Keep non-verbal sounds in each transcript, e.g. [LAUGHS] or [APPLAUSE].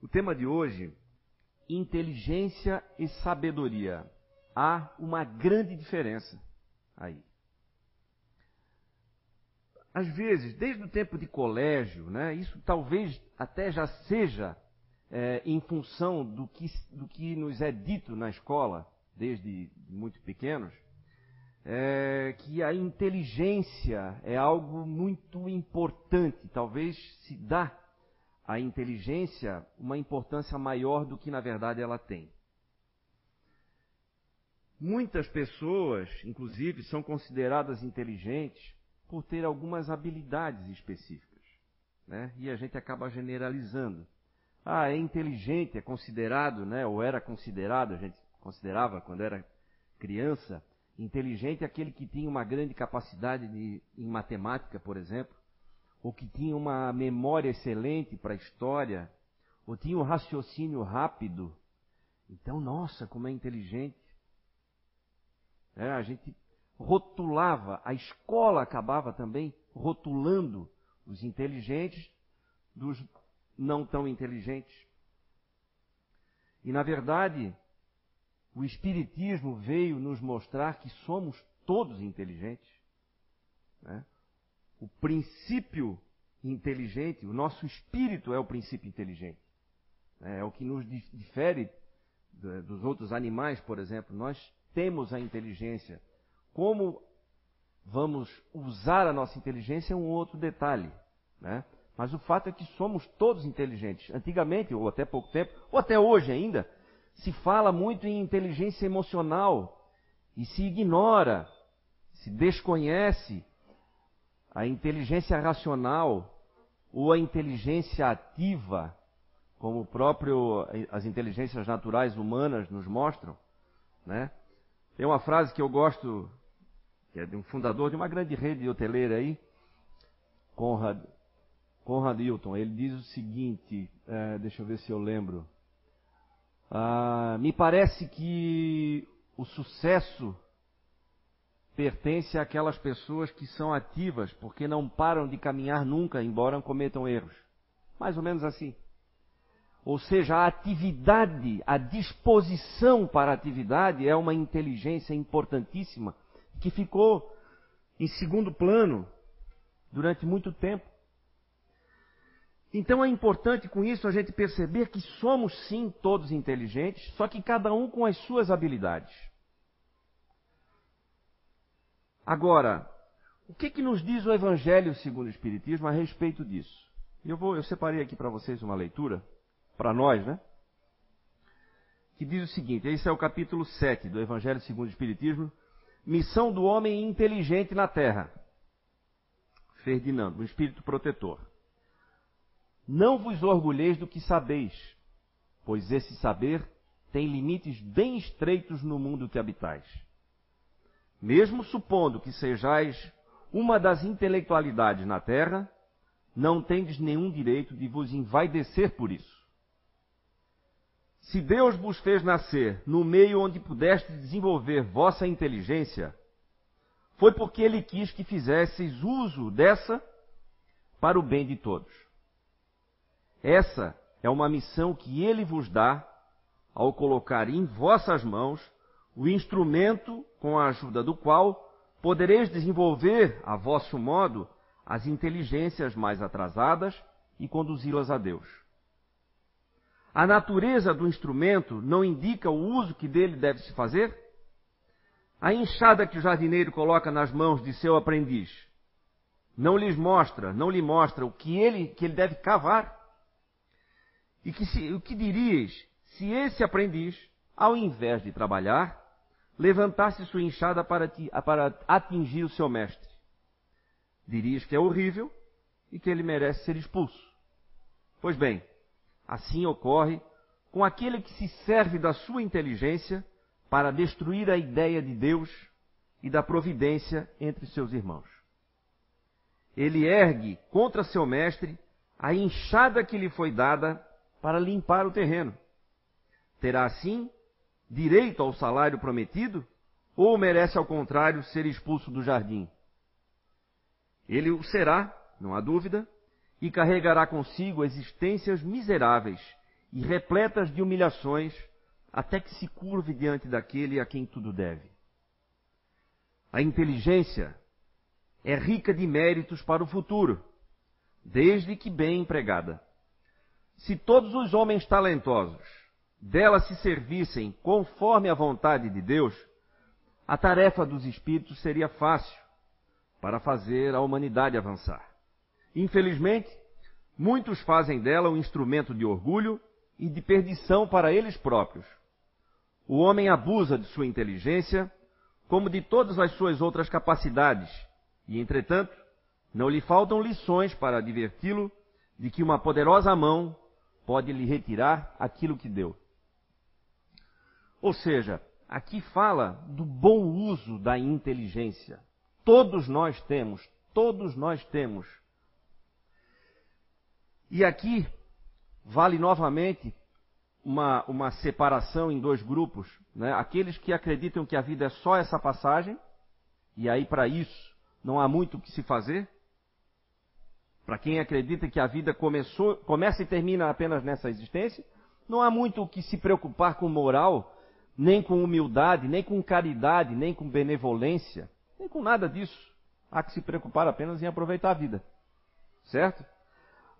O tema de hoje, inteligência e sabedoria. Há uma grande diferença aí. Às vezes, desde o tempo de colégio, né, isso talvez até já seja é, em função do que, do que nos é dito na escola, desde muito pequenos, é, que a inteligência é algo muito importante. Talvez se dá à inteligência uma importância maior do que na verdade ela tem. Muitas pessoas, inclusive, são consideradas inteligentes por ter algumas habilidades específicas. Né? E a gente acaba generalizando. Ah, é inteligente, é considerado, né? ou era considerado, a gente considerava quando era criança, inteligente aquele que tinha uma grande capacidade de, em matemática, por exemplo, ou que tinha uma memória excelente para a história, ou tinha um raciocínio rápido. Então, nossa, como é inteligente. É, a gente rotulava, a escola acabava também rotulando os inteligentes dos não tão inteligentes. E, na verdade, o Espiritismo veio nos mostrar que somos todos inteligentes. Né? O princípio inteligente, o nosso espírito é o princípio inteligente. Né? É o que nos difere dos outros animais, por exemplo. Nós temos a inteligência. Como vamos usar a nossa inteligência é um outro detalhe. Né? Mas o fato é que somos todos inteligentes. Antigamente, ou até pouco tempo, ou até hoje ainda, se fala muito em inteligência emocional e se ignora, se desconhece a inteligência racional ou a inteligência ativa, como próprio as inteligências naturais humanas nos mostram, né? Tem uma frase que eu gosto, que é de um fundador de uma grande rede hoteleira aí, Conrad, Conrad Hilton. Ele diz o seguinte, é, deixa eu ver se eu lembro. Ah, me parece que o sucesso pertence àquelas pessoas que são ativas, porque não param de caminhar nunca, embora cometam erros. Mais ou menos assim. Ou seja, a atividade, a disposição para a atividade é uma inteligência importantíssima que ficou em segundo plano durante muito tempo. Então é importante com isso a gente perceber que somos sim todos inteligentes, só que cada um com as suas habilidades. Agora, o que, que nos diz o Evangelho segundo o Espiritismo a respeito disso? Eu, vou, eu separei aqui para vocês uma leitura, para nós, né? Que diz o seguinte: esse é o capítulo 7 do Evangelho segundo o Espiritismo, Missão do Homem Inteligente na Terra. Ferdinando, o Espírito Protetor. Não vos orgulheis do que sabeis, pois esse saber tem limites bem estreitos no mundo que habitais. Mesmo supondo que sejais uma das intelectualidades na terra, não tendes nenhum direito de vos envaidecer por isso. Se Deus vos fez nascer no meio onde pudeste desenvolver vossa inteligência, foi porque Ele quis que fizesseis uso dessa para o bem de todos. Essa é uma missão que ele vos dá ao colocar em vossas mãos o instrumento com a ajuda do qual podereis desenvolver a vosso modo as inteligências mais atrasadas e conduzi-las a Deus. A natureza do instrumento não indica o uso que dele deve se fazer? A enxada que o jardineiro coloca nas mãos de seu aprendiz não lhes mostra, não lhe mostra o que ele, que ele deve cavar? E que se, o que dirias se esse aprendiz, ao invés de trabalhar, levantasse sua enxada para, ti, para atingir o seu mestre? Dirias que é horrível e que ele merece ser expulso. Pois bem, assim ocorre com aquele que se serve da sua inteligência para destruir a ideia de Deus e da providência entre seus irmãos. Ele ergue contra seu mestre a enxada que lhe foi dada para limpar o terreno. Terá assim direito ao salário prometido ou merece, ao contrário, ser expulso do jardim? Ele o será, não há dúvida, e carregará consigo existências miseráveis e repletas de humilhações, até que se curve diante daquele a quem tudo deve. A inteligência é rica de méritos para o futuro, desde que bem empregada. Se todos os homens talentosos dela se servissem conforme a vontade de Deus, a tarefa dos espíritos seria fácil para fazer a humanidade avançar. Infelizmente, muitos fazem dela um instrumento de orgulho e de perdição para eles próprios. O homem abusa de sua inteligência, como de todas as suas outras capacidades, e, entretanto, não lhe faltam lições para adverti-lo de que uma poderosa mão pode lhe retirar aquilo que deu. Ou seja, aqui fala do bom uso da inteligência. Todos nós temos, todos nós temos. E aqui vale novamente uma, uma separação em dois grupos. Né? Aqueles que acreditam que a vida é só essa passagem, e aí para isso não há muito o que se fazer. Para quem acredita que a vida começou, começa e termina apenas nessa existência, não há muito o que se preocupar com moral nem com humildade, nem com caridade, nem com benevolência, nem com nada disso. Há que se preocupar apenas em aproveitar a vida. Certo?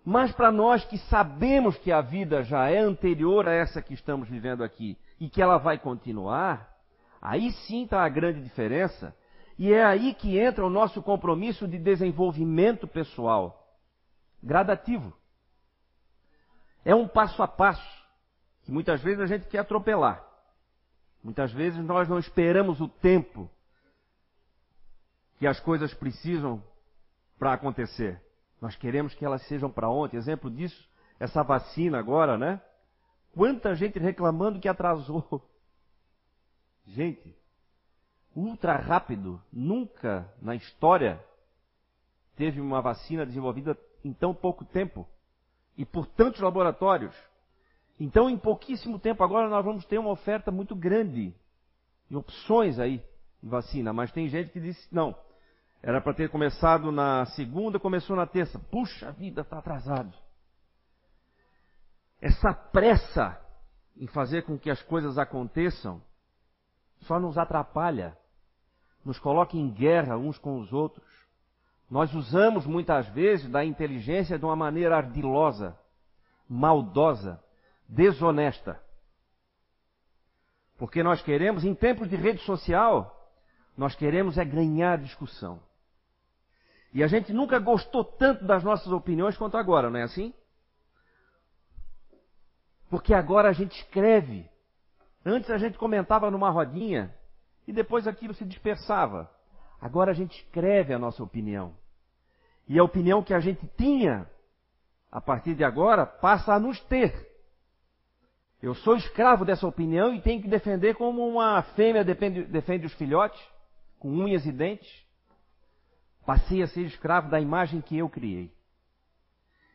Mas para nós que sabemos que a vida já é anterior a essa que estamos vivendo aqui e que ela vai continuar, aí sim está a grande diferença. E é aí que entra o nosso compromisso de desenvolvimento pessoal, gradativo. É um passo a passo, que muitas vezes a gente quer atropelar. Muitas vezes nós não esperamos o tempo que as coisas precisam para acontecer. Nós queremos que elas sejam para ontem. Exemplo disso, essa vacina agora, né? Quanta gente reclamando que atrasou. [LAUGHS] Gente, ultra rápido. Nunca na história teve uma vacina desenvolvida em tão pouco tempo e por tantos laboratórios. Então, em pouquíssimo tempo agora, nós vamos ter uma oferta muito grande de opções aí de vacina. Mas tem gente que disse, não, era para ter começado na segunda, começou na terça. Puxa vida, está atrasado. Essa pressa em fazer com que as coisas aconteçam só nos atrapalha, nos coloca em guerra uns com os outros. Nós usamos muitas vezes da inteligência de uma maneira ardilosa, maldosa desonesta. Porque nós queremos, em tempos de rede social, nós queremos é ganhar discussão. E a gente nunca gostou tanto das nossas opiniões quanto agora, não é assim? Porque agora a gente escreve. Antes a gente comentava numa rodinha e depois aquilo se dispersava. Agora a gente escreve a nossa opinião. E a opinião que a gente tinha, a partir de agora, passa a nos ter. Eu sou escravo dessa opinião e tenho que defender como uma fêmea defende, defende os filhotes, com unhas e dentes. Passei a ser escravo da imagem que eu criei.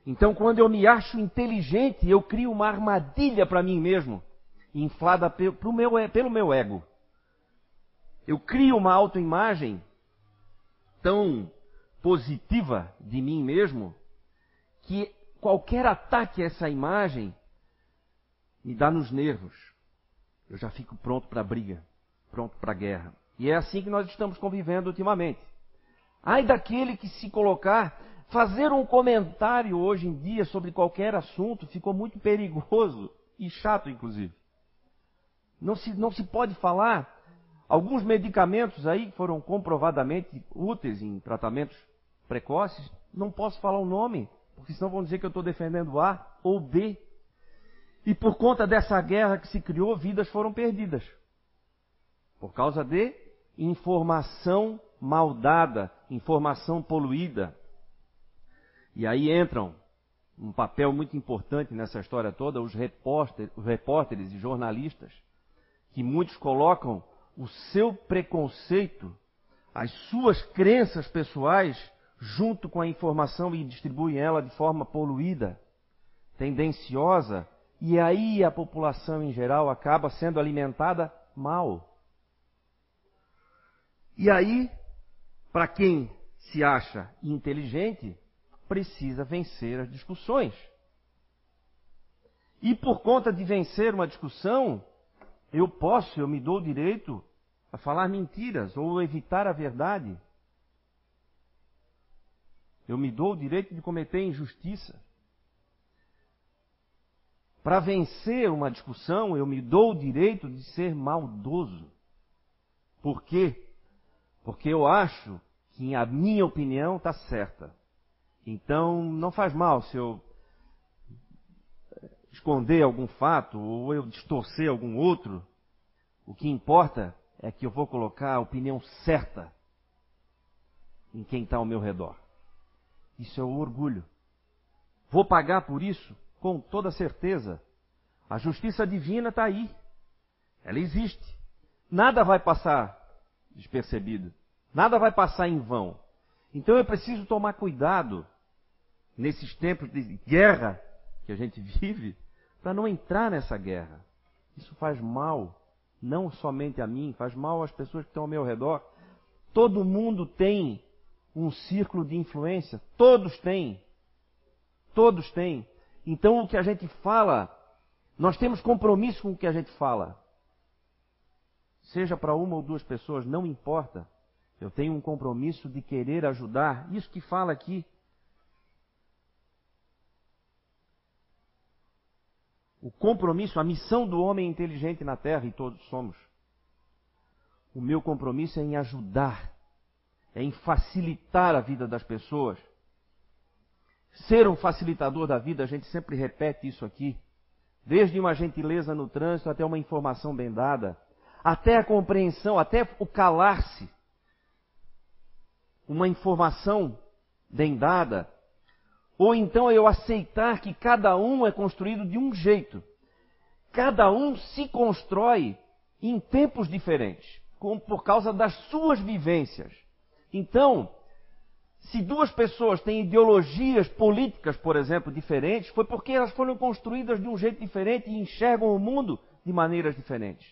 Então, quando eu me acho inteligente, eu crio uma armadilha para mim mesmo, inflada pelo meu, pelo meu ego. Eu crio uma autoimagem tão positiva de mim mesmo que qualquer ataque a essa imagem me dá nos nervos. Eu já fico pronto para a briga, pronto para a guerra. E é assim que nós estamos convivendo ultimamente. Ai daquele que se colocar, fazer um comentário hoje em dia sobre qualquer assunto ficou muito perigoso e chato, inclusive. Não se, não se pode falar. Alguns medicamentos aí foram comprovadamente úteis em tratamentos precoces. Não posso falar o nome, porque senão vão dizer que eu estou defendendo A ou B. E por conta dessa guerra que se criou, vidas foram perdidas. Por causa de informação maldada, informação poluída. E aí entram um papel muito importante nessa história toda os, repórter, os repórteres e jornalistas, que muitos colocam o seu preconceito, as suas crenças pessoais, junto com a informação e distribuem ela de forma poluída, tendenciosa e aí a população em geral acaba sendo alimentada mal. E aí, para quem se acha inteligente, precisa vencer as discussões. E por conta de vencer uma discussão, eu posso, eu me dou o direito a falar mentiras ou evitar a verdade. Eu me dou o direito de cometer injustiça. Para vencer uma discussão, eu me dou o direito de ser maldoso. Por quê? Porque eu acho que a minha opinião está certa. Então, não faz mal se eu esconder algum fato ou eu distorcer algum outro. O que importa é que eu vou colocar a opinião certa em quem está ao meu redor. Isso é o orgulho. Vou pagar por isso? Com toda certeza. A justiça divina está aí. Ela existe. Nada vai passar despercebido. Nada vai passar em vão. Então eu preciso tomar cuidado nesses tempos de guerra que a gente vive para não entrar nessa guerra. Isso faz mal, não somente a mim, faz mal às pessoas que estão ao meu redor. Todo mundo tem um círculo de influência. Todos têm. Todos têm. Então o que a gente fala, nós temos compromisso com o que a gente fala. Seja para uma ou duas pessoas, não importa. Eu tenho um compromisso de querer ajudar. Isso que fala aqui. O compromisso, a missão do homem inteligente na terra, e todos somos. O meu compromisso é em ajudar é em facilitar a vida das pessoas. Ser um facilitador da vida, a gente sempre repete isso aqui. Desde uma gentileza no trânsito até uma informação bem dada, até a compreensão, até o calar-se. Uma informação bem dada. Ou então eu aceitar que cada um é construído de um jeito. Cada um se constrói em tempos diferentes, por causa das suas vivências. Então, se duas pessoas têm ideologias políticas, por exemplo, diferentes, foi porque elas foram construídas de um jeito diferente e enxergam o mundo de maneiras diferentes.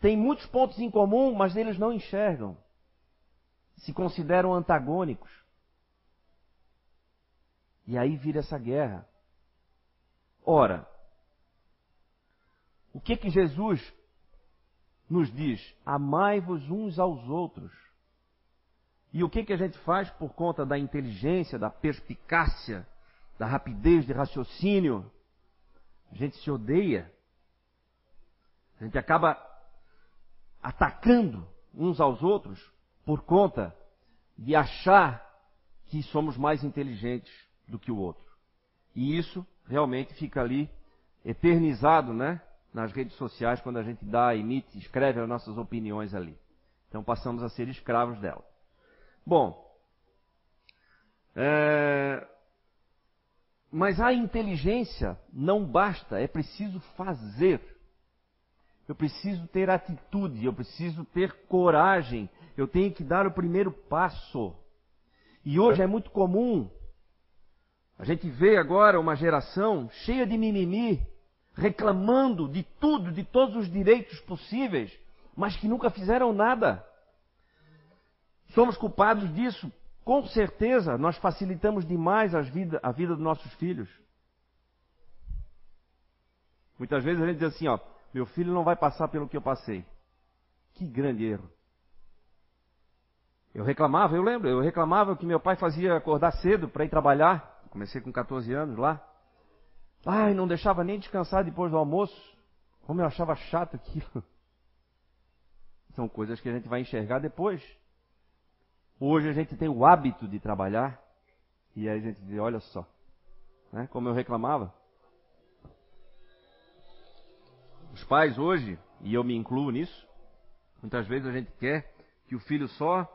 Tem muitos pontos em comum, mas eles não enxergam. Se consideram antagônicos. E aí vira essa guerra. Ora, o que que Jesus nos diz? Amai-vos uns aos outros e o que, que a gente faz por conta da inteligência, da perspicácia, da rapidez de raciocínio? A gente se odeia. A gente acaba atacando uns aos outros por conta de achar que somos mais inteligentes do que o outro. E isso realmente fica ali eternizado, né? Nas redes sociais, quando a gente dá, emite, escreve as nossas opiniões ali. Então passamos a ser escravos dela. Bom, é... mas a inteligência não basta, é preciso fazer. Eu preciso ter atitude, eu preciso ter coragem, eu tenho que dar o primeiro passo. E hoje é muito comum, a gente vê agora uma geração cheia de mimimi, reclamando de tudo, de todos os direitos possíveis, mas que nunca fizeram nada. Somos culpados disso? Com certeza, nós facilitamos demais a vida, a vida dos nossos filhos. Muitas vezes a gente diz assim, ó, meu filho não vai passar pelo que eu passei. Que grande erro. Eu reclamava, eu lembro, eu reclamava que meu pai fazia acordar cedo para ir trabalhar. Comecei com 14 anos lá. Ai, não deixava nem descansar depois do almoço. Como eu achava chato aquilo. [LAUGHS] São coisas que a gente vai enxergar depois. Hoje a gente tem o hábito de trabalhar e aí a gente diz, olha só, né, como eu reclamava. Os pais hoje, e eu me incluo nisso, muitas vezes a gente quer que o filho só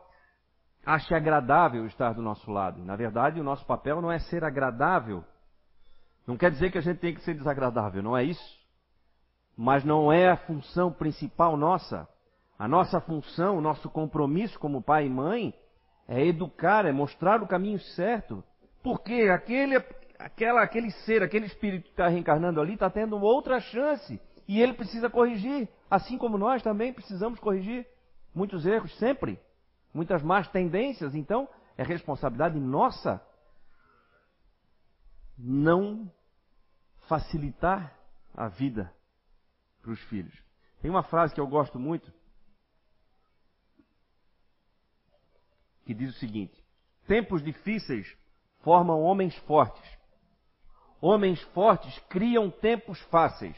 ache agradável estar do nosso lado. Na verdade, o nosso papel não é ser agradável. Não quer dizer que a gente tem que ser desagradável, não é isso. Mas não é a função principal nossa. A nossa função, o nosso compromisso como pai e mãe é educar, é mostrar o caminho certo. Porque aquele, aquela, aquele ser, aquele espírito que está reencarnando ali está tendo outra chance. E ele precisa corrigir. Assim como nós também precisamos corrigir muitos erros, sempre. Muitas más tendências. Então, é responsabilidade nossa não facilitar a vida para os filhos. Tem uma frase que eu gosto muito que diz o seguinte: Tempos difíceis formam homens fortes. Homens fortes criam tempos fáceis.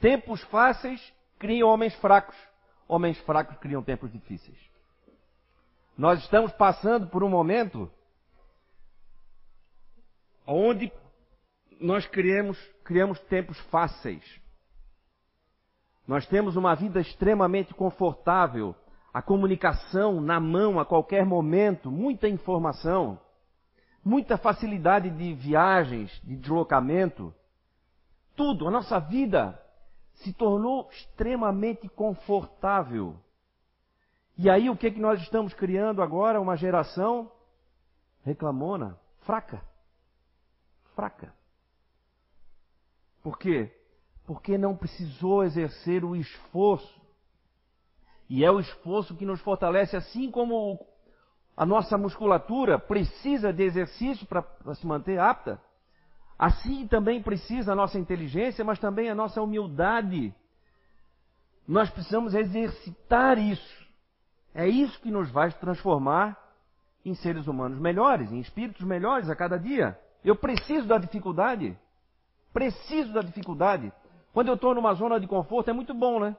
Tempos fáceis criam homens fracos. Homens fracos criam tempos difíceis. Nós estamos passando por um momento onde nós criamos, criamos tempos fáceis. Nós temos uma vida extremamente confortável, a comunicação na mão a qualquer momento, muita informação, muita facilidade de viagens, de deslocamento. Tudo, a nossa vida se tornou extremamente confortável. E aí o que, que nós estamos criando agora? Uma geração reclamona, fraca. Fraca. Por quê? Porque não precisou exercer o esforço. E é o esforço que nos fortalece, assim como a nossa musculatura precisa de exercício para se manter apta. Assim também precisa a nossa inteligência, mas também a nossa humildade. Nós precisamos exercitar isso. É isso que nos vai transformar em seres humanos melhores, em espíritos melhores a cada dia. Eu preciso da dificuldade. Preciso da dificuldade. Quando eu estou numa zona de conforto é muito bom, né?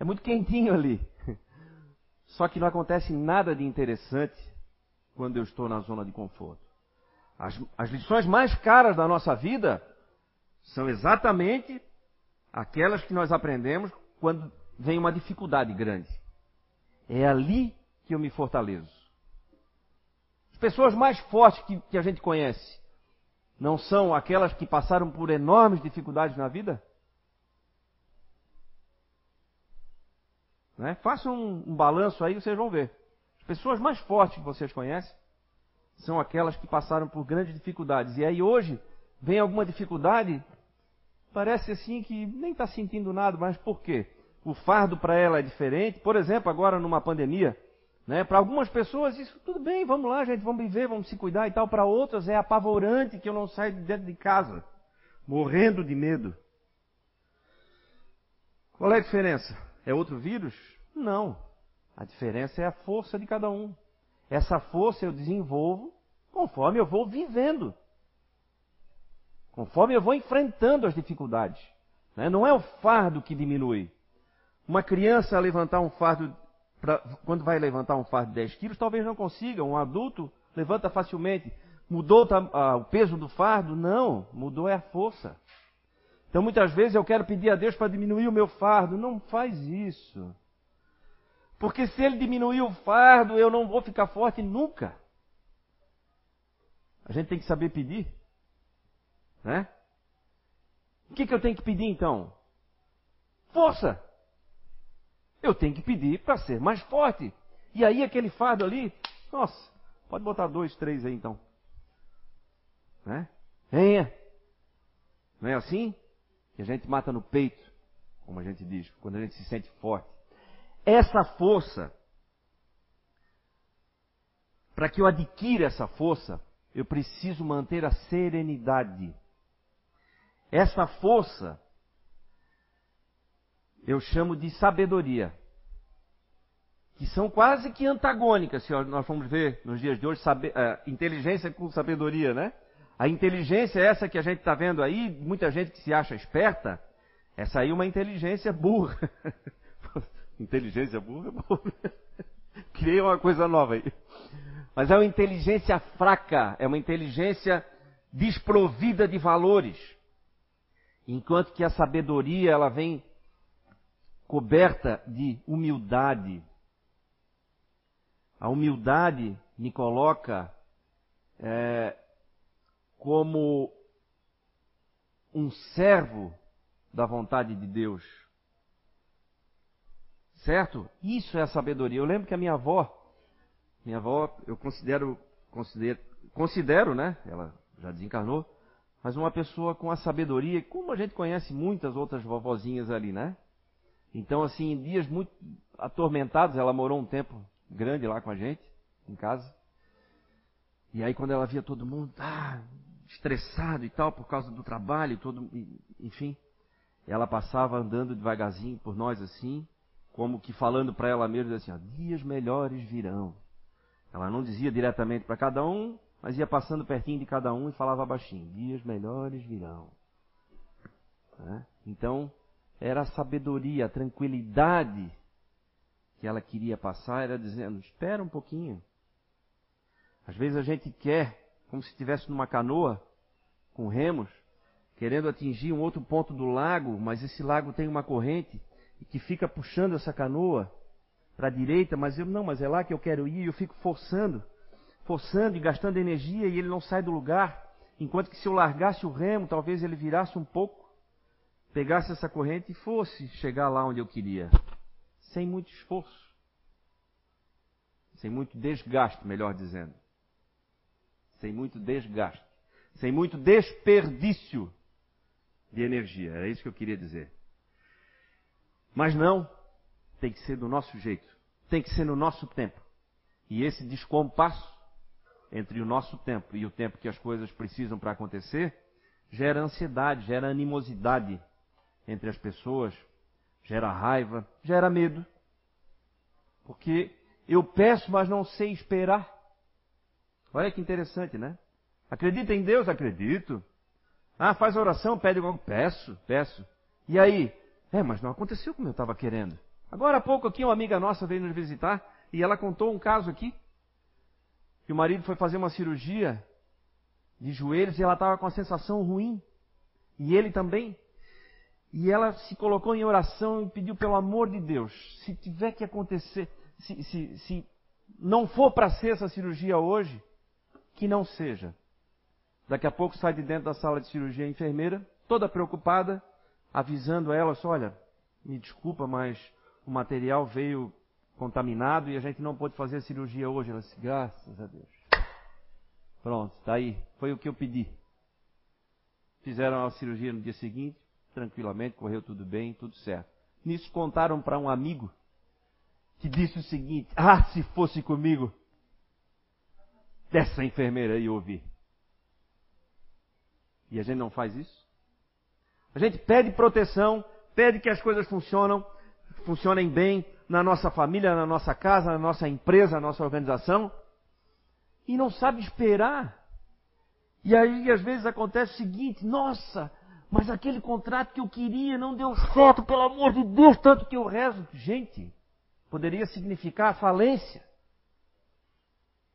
É muito quentinho ali. [LAUGHS] Só que não acontece nada de interessante quando eu estou na zona de conforto. As, as lições mais caras da nossa vida são exatamente aquelas que nós aprendemos quando vem uma dificuldade grande. É ali que eu me fortaleço. As pessoas mais fortes que, que a gente conhece não são aquelas que passaram por enormes dificuldades na vida? Né? Façam um, um balanço aí, vocês vão ver. As pessoas mais fortes que vocês conhecem são aquelas que passaram por grandes dificuldades. E aí hoje vem alguma dificuldade, parece assim que nem está sentindo nada, mas por quê? O fardo para ela é diferente. Por exemplo, agora numa pandemia, né? Para algumas pessoas isso tudo bem, vamos lá, gente, vamos viver, vamos se cuidar e tal. Para outras é apavorante que eu não saio de dentro de casa, morrendo de medo. Qual é a diferença? É outro vírus? Não. A diferença é a força de cada um. Essa força eu desenvolvo conforme eu vou vivendo. Conforme eu vou enfrentando as dificuldades. Né? Não é o fardo que diminui. Uma criança levantar um fardo, pra, quando vai levantar um fardo de 10 quilos, talvez não consiga. Um adulto levanta facilmente. Mudou o peso do fardo? Não, mudou é a força. Então muitas vezes eu quero pedir a Deus para diminuir o meu fardo. Não faz isso. Porque se ele diminuir o fardo, eu não vou ficar forte nunca. A gente tem que saber pedir. Né? O que, que eu tenho que pedir então? Força! Eu tenho que pedir para ser mais forte. E aí aquele fardo ali, nossa, pode botar dois, três aí então. Né? Venha. Não é assim? Que a gente mata no peito, como a gente diz, quando a gente se sente forte essa força, para que eu adquira essa força, eu preciso manter a serenidade. Essa força eu chamo de sabedoria. Que são quase que antagônicas, se nós formos ver nos dias de hoje, uh, inteligência com sabedoria, né? A inteligência é essa que a gente está vendo aí, muita gente que se acha esperta, essa aí é uma inteligência burra. [LAUGHS] Inteligência burra, burra. [LAUGHS] Criei uma coisa nova aí. Mas é uma inteligência fraca, é uma inteligência desprovida de valores. Enquanto que a sabedoria ela vem coberta de humildade. A humildade me coloca é, como um servo da vontade de Deus. Certo? Isso é sabedoria. Eu lembro que a minha avó, minha avó, eu considero, considero, considero, né? Ela já desencarnou, mas uma pessoa com a sabedoria, como a gente conhece muitas outras vovozinhas ali, né? Então, assim, em dias muito atormentados, ela morou um tempo grande lá com a gente, em casa. E aí, quando ela via todo mundo ah, estressado e tal, por causa do trabalho, todo, enfim, ela passava andando devagarzinho por nós assim, como que falando para ela mesma assim, ó, dias melhores virão. Ela não dizia diretamente para cada um, mas ia passando pertinho de cada um e falava baixinho, dias melhores virão. Né? Então, era a sabedoria, a tranquilidade que ela queria passar, era dizendo, espera um pouquinho. Às vezes a gente quer, como se estivesse numa canoa, com remos, querendo atingir um outro ponto do lago, mas esse lago tem uma corrente e que fica puxando essa canoa para a direita, mas eu não, mas é lá que eu quero ir, eu fico forçando, forçando e gastando energia e ele não sai do lugar. Enquanto que se eu largasse o remo, talvez ele virasse um pouco, pegasse essa corrente e fosse chegar lá onde eu queria, sem muito esforço, sem muito desgaste, melhor dizendo, sem muito desgaste, sem muito desperdício de energia. Era isso que eu queria dizer. Mas não, tem que ser do nosso jeito, tem que ser no nosso tempo. E esse descompasso entre o nosso tempo e o tempo que as coisas precisam para acontecer gera ansiedade, gera animosidade entre as pessoas, gera raiva, gera medo. Porque eu peço, mas não sei esperar. Olha que interessante, né? Acredita em Deus? Acredito. Ah, faz oração, pede algo. Peço, peço. E aí? É, mas não aconteceu como eu estava querendo. Agora há pouco aqui uma amiga nossa veio nos visitar e ela contou um caso aqui. Que o marido foi fazer uma cirurgia de joelhos e ela estava com a sensação ruim. E ele também. E ela se colocou em oração e pediu pelo amor de Deus, se tiver que acontecer, se, se, se não for para ser essa cirurgia hoje, que não seja. Daqui a pouco sai de dentro da sala de cirurgia a enfermeira, toda preocupada, avisando ela, olha, me desculpa, mas o material veio contaminado e a gente não pôde fazer a cirurgia hoje. Ela disse, graças a Deus. Pronto, está aí. Foi o que eu pedi. Fizeram a cirurgia no dia seguinte, tranquilamente, correu tudo bem, tudo certo. Nisso contaram para um amigo que disse o seguinte: Ah, se fosse comigo, dessa enfermeira aí ouvir. E a gente não faz isso? A gente pede proteção, pede que as coisas funcionam, funcionem bem na nossa família, na nossa casa, na nossa empresa, na nossa organização, e não sabe esperar. E aí às vezes acontece o seguinte: nossa, mas aquele contrato que eu queria não deu certo, pelo amor de Deus, tanto que eu rezo. Gente, poderia significar falência.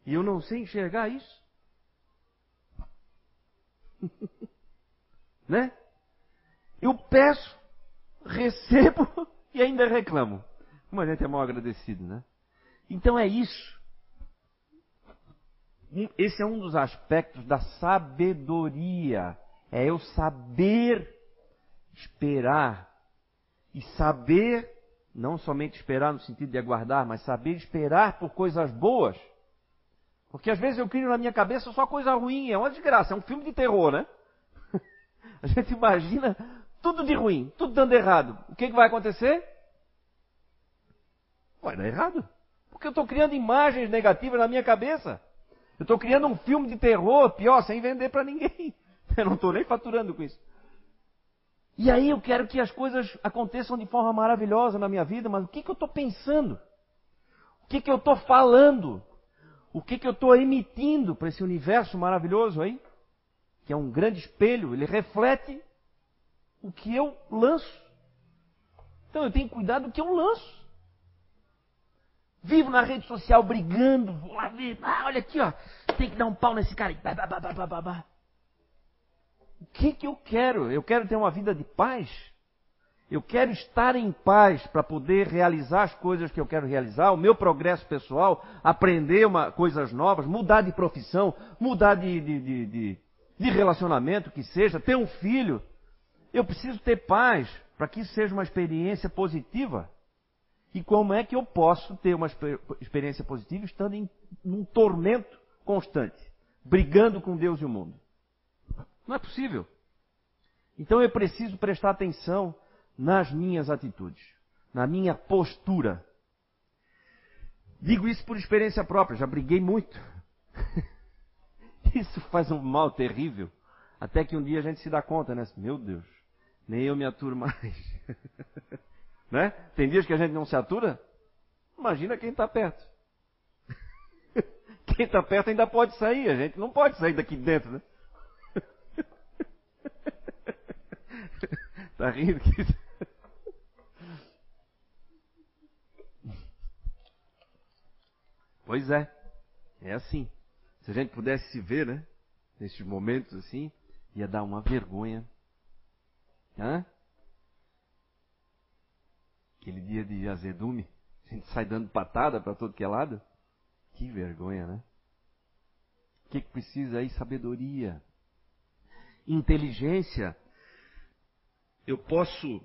E eu não sei enxergar isso. [LAUGHS] né? Eu peço, recebo e ainda reclamo. Como a gente é mal agradecido, né? Então é isso. Esse é um dos aspectos da sabedoria. É eu saber esperar. E saber, não somente esperar no sentido de aguardar, mas saber esperar por coisas boas. Porque às vezes eu crio na minha cabeça só coisa ruim, é uma desgraça, é um filme de terror, né? [LAUGHS] A gente imagina tudo de ruim, tudo dando errado. O que, que vai acontecer? Vai dar errado. Porque eu estou criando imagens negativas na minha cabeça. Eu estou criando um filme de terror, pior, sem vender para ninguém. [LAUGHS] Eu não estou nem faturando com isso. E aí eu quero que as coisas aconteçam de forma maravilhosa na minha vida, mas o que, que eu estou pensando? O que, que eu estou falando? O que, que eu estou emitindo para esse universo maravilhoso aí? que é um grande espelho, ele reflete o que eu lanço. Então eu tenho cuidado do que eu lanço. Vivo na rede social brigando, vou lá ver, ah, olha aqui, ó, tem que dar um pau nesse cara. O que que eu quero? Eu quero ter uma vida de paz. Eu quero estar em paz para poder realizar as coisas que eu quero realizar, o meu progresso pessoal, aprender uma, coisas novas, mudar de profissão, mudar de, de, de, de relacionamento que seja, ter um filho. Eu preciso ter paz para que isso seja uma experiência positiva. E como é que eu posso ter uma experiência positiva estando em um tormento constante, brigando com Deus e o mundo? Não é possível. Então eu preciso prestar atenção nas minhas atitudes, na minha postura. Digo isso por experiência própria, já briguei muito. [LAUGHS] Isso faz um mal terrível. Até que um dia a gente se dá conta, né? Meu Deus, Nem eu me aturo mais. [LAUGHS] né? Tem dias que a gente não se atura? Imagina quem está perto. [LAUGHS] quem está perto ainda pode sair, a gente não pode sair daqui dentro, né? tá rindo que Pois é, é assim. Se a gente pudesse se ver, né? Nesses momentos assim, ia dar uma vergonha. Hã? Aquele dia de azedume, a gente sai dando patada para todo que é lado. Que vergonha, né? O que, que precisa aí? Sabedoria. Inteligência. Eu posso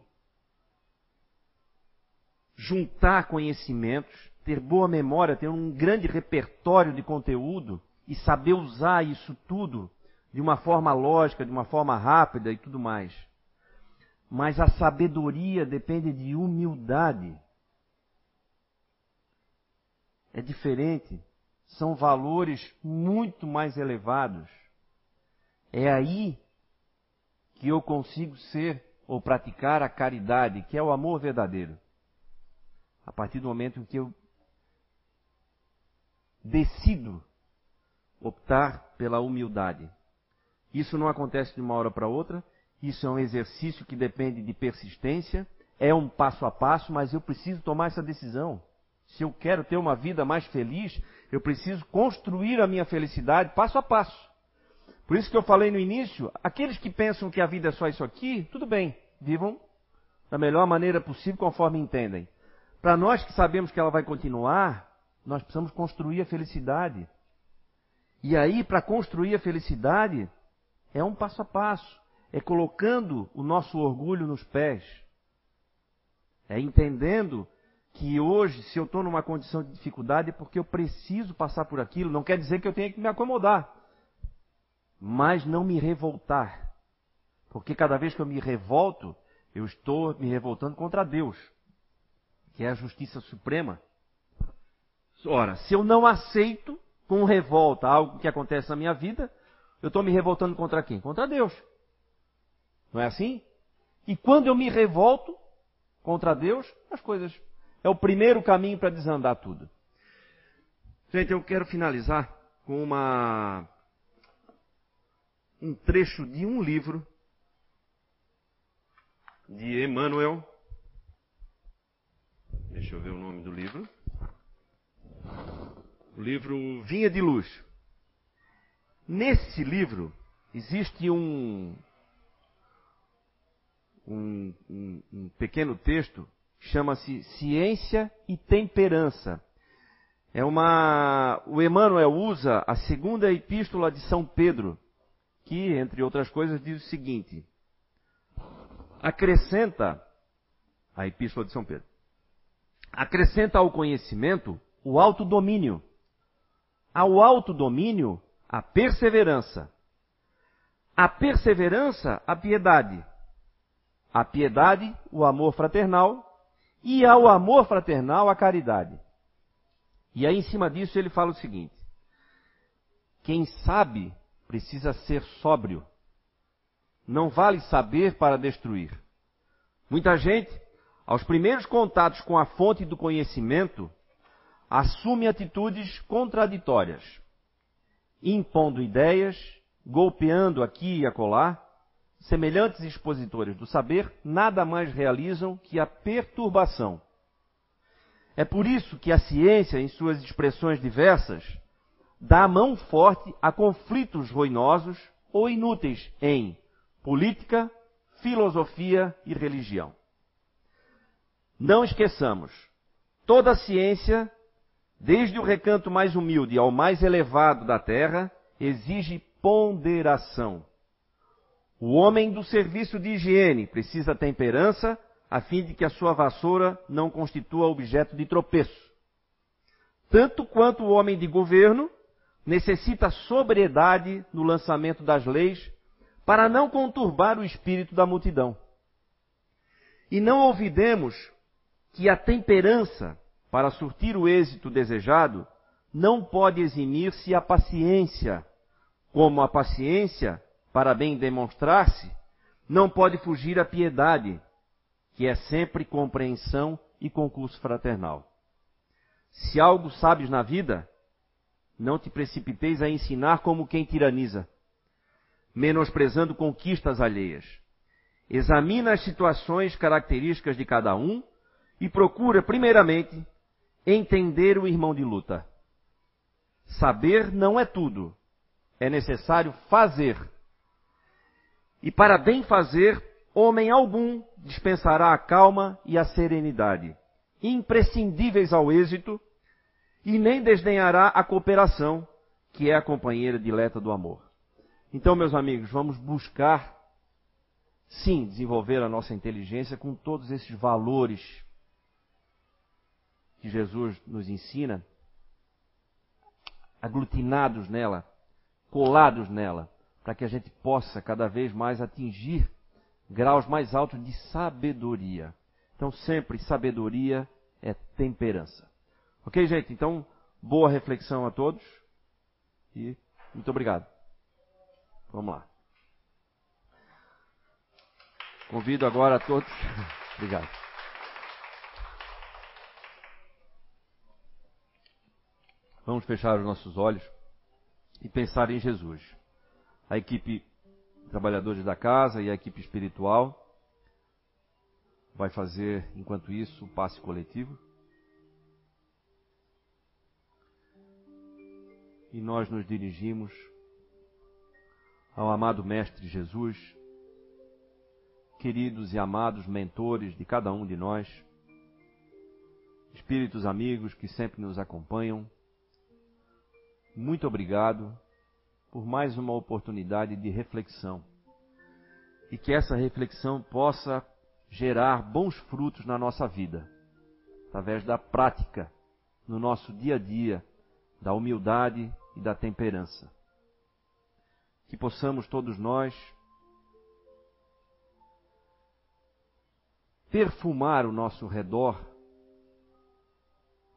juntar conhecimentos ter boa memória, ter um grande repertório de conteúdo e saber usar isso tudo de uma forma lógica, de uma forma rápida e tudo mais. Mas a sabedoria depende de humildade. É diferente. São valores muito mais elevados. É aí que eu consigo ser ou praticar a caridade, que é o amor verdadeiro. A partir do momento em que eu decido optar pela humildade. Isso não acontece de uma hora para outra, isso é um exercício que depende de persistência, é um passo a passo, mas eu preciso tomar essa decisão. Se eu quero ter uma vida mais feliz, eu preciso construir a minha felicidade passo a passo. Por isso que eu falei no início, aqueles que pensam que a vida é só isso aqui, tudo bem, vivam da melhor maneira possível conforme entendem. Para nós que sabemos que ela vai continuar, nós precisamos construir a felicidade. E aí, para construir a felicidade, é um passo a passo. É colocando o nosso orgulho nos pés. É entendendo que hoje, se eu estou numa condição de dificuldade, é porque eu preciso passar por aquilo. Não quer dizer que eu tenha que me acomodar. Mas não me revoltar. Porque cada vez que eu me revolto, eu estou me revoltando contra Deus, que é a justiça suprema. Ora, se eu não aceito com revolta algo que acontece na minha vida, eu estou me revoltando contra quem? Contra Deus. Não é assim? E quando eu me revolto contra Deus, as coisas. É o primeiro caminho para desandar tudo. Gente, eu quero finalizar com uma um trecho de um livro de Emmanuel. Deixa eu ver o nome do livro o livro Vinha de Luz. Nesse livro existe um, um, um, um pequeno texto chama-se Ciência e Temperança. É uma. O Emmanuel usa a segunda epístola de São Pedro, que, entre outras coisas, diz o seguinte: acrescenta a epístola de São Pedro. Acrescenta ao conhecimento o autodomínio ao autodomínio, a perseverança. A perseverança, a piedade. A piedade, o amor fraternal. E ao amor fraternal, a caridade. E aí, em cima disso, ele fala o seguinte: quem sabe precisa ser sóbrio. Não vale saber para destruir. Muita gente, aos primeiros contatos com a fonte do conhecimento, assume atitudes contraditórias, impondo ideias, golpeando aqui e acolá. Semelhantes expositores do saber nada mais realizam que a perturbação. É por isso que a ciência, em suas expressões diversas, dá mão forte a conflitos ruinosos ou inúteis em política, filosofia e religião. Não esqueçamos, toda ciência desde o recanto mais humilde ao mais elevado da terra, exige ponderação. O homem do serviço de higiene precisa temperança a fim de que a sua vassoura não constitua objeto de tropeço. Tanto quanto o homem de governo necessita sobriedade no lançamento das leis para não conturbar o espírito da multidão. E não olvidemos que a temperança para surtir o êxito desejado, não pode eximir-se a paciência, como a paciência, para bem demonstrar-se, não pode fugir à piedade, que é sempre compreensão e concurso fraternal. Se algo sabes na vida, não te precipiteis a ensinar como quem tiraniza, menosprezando conquistas alheias. Examina as situações características de cada um e procura, primeiramente, entender o irmão de luta. Saber não é tudo, é necessário fazer. E para bem fazer, homem algum dispensará a calma e a serenidade, imprescindíveis ao êxito, e nem desdenhará a cooperação, que é a companheira dileta do amor. Então, meus amigos, vamos buscar, sim, desenvolver a nossa inteligência com todos esses valores que Jesus nos ensina, aglutinados nela, colados nela, para que a gente possa cada vez mais atingir graus mais altos de sabedoria. Então, sempre sabedoria é temperança. Ok, gente? Então, boa reflexão a todos e muito obrigado. Vamos lá. Convido agora a todos. [LAUGHS] obrigado. Vamos fechar os nossos olhos e pensar em Jesus. A equipe trabalhadores da casa e a equipe espiritual vai fazer, enquanto isso, o passe coletivo. E nós nos dirigimos ao amado Mestre Jesus, queridos e amados mentores de cada um de nós, espíritos amigos que sempre nos acompanham. Muito obrigado por mais uma oportunidade de reflexão. E que essa reflexão possa gerar bons frutos na nossa vida, através da prática, no nosso dia a dia, da humildade e da temperança. Que possamos todos nós perfumar o nosso redor,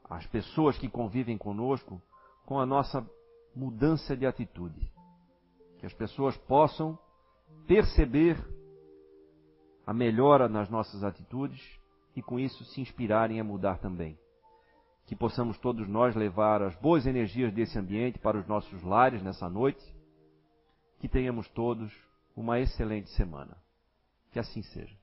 as pessoas que convivem conosco, com a nossa mudança de atitude. Que as pessoas possam perceber a melhora nas nossas atitudes e com isso se inspirarem a mudar também. Que possamos todos nós levar as boas energias desse ambiente para os nossos lares nessa noite. Que tenhamos todos uma excelente semana. Que assim seja.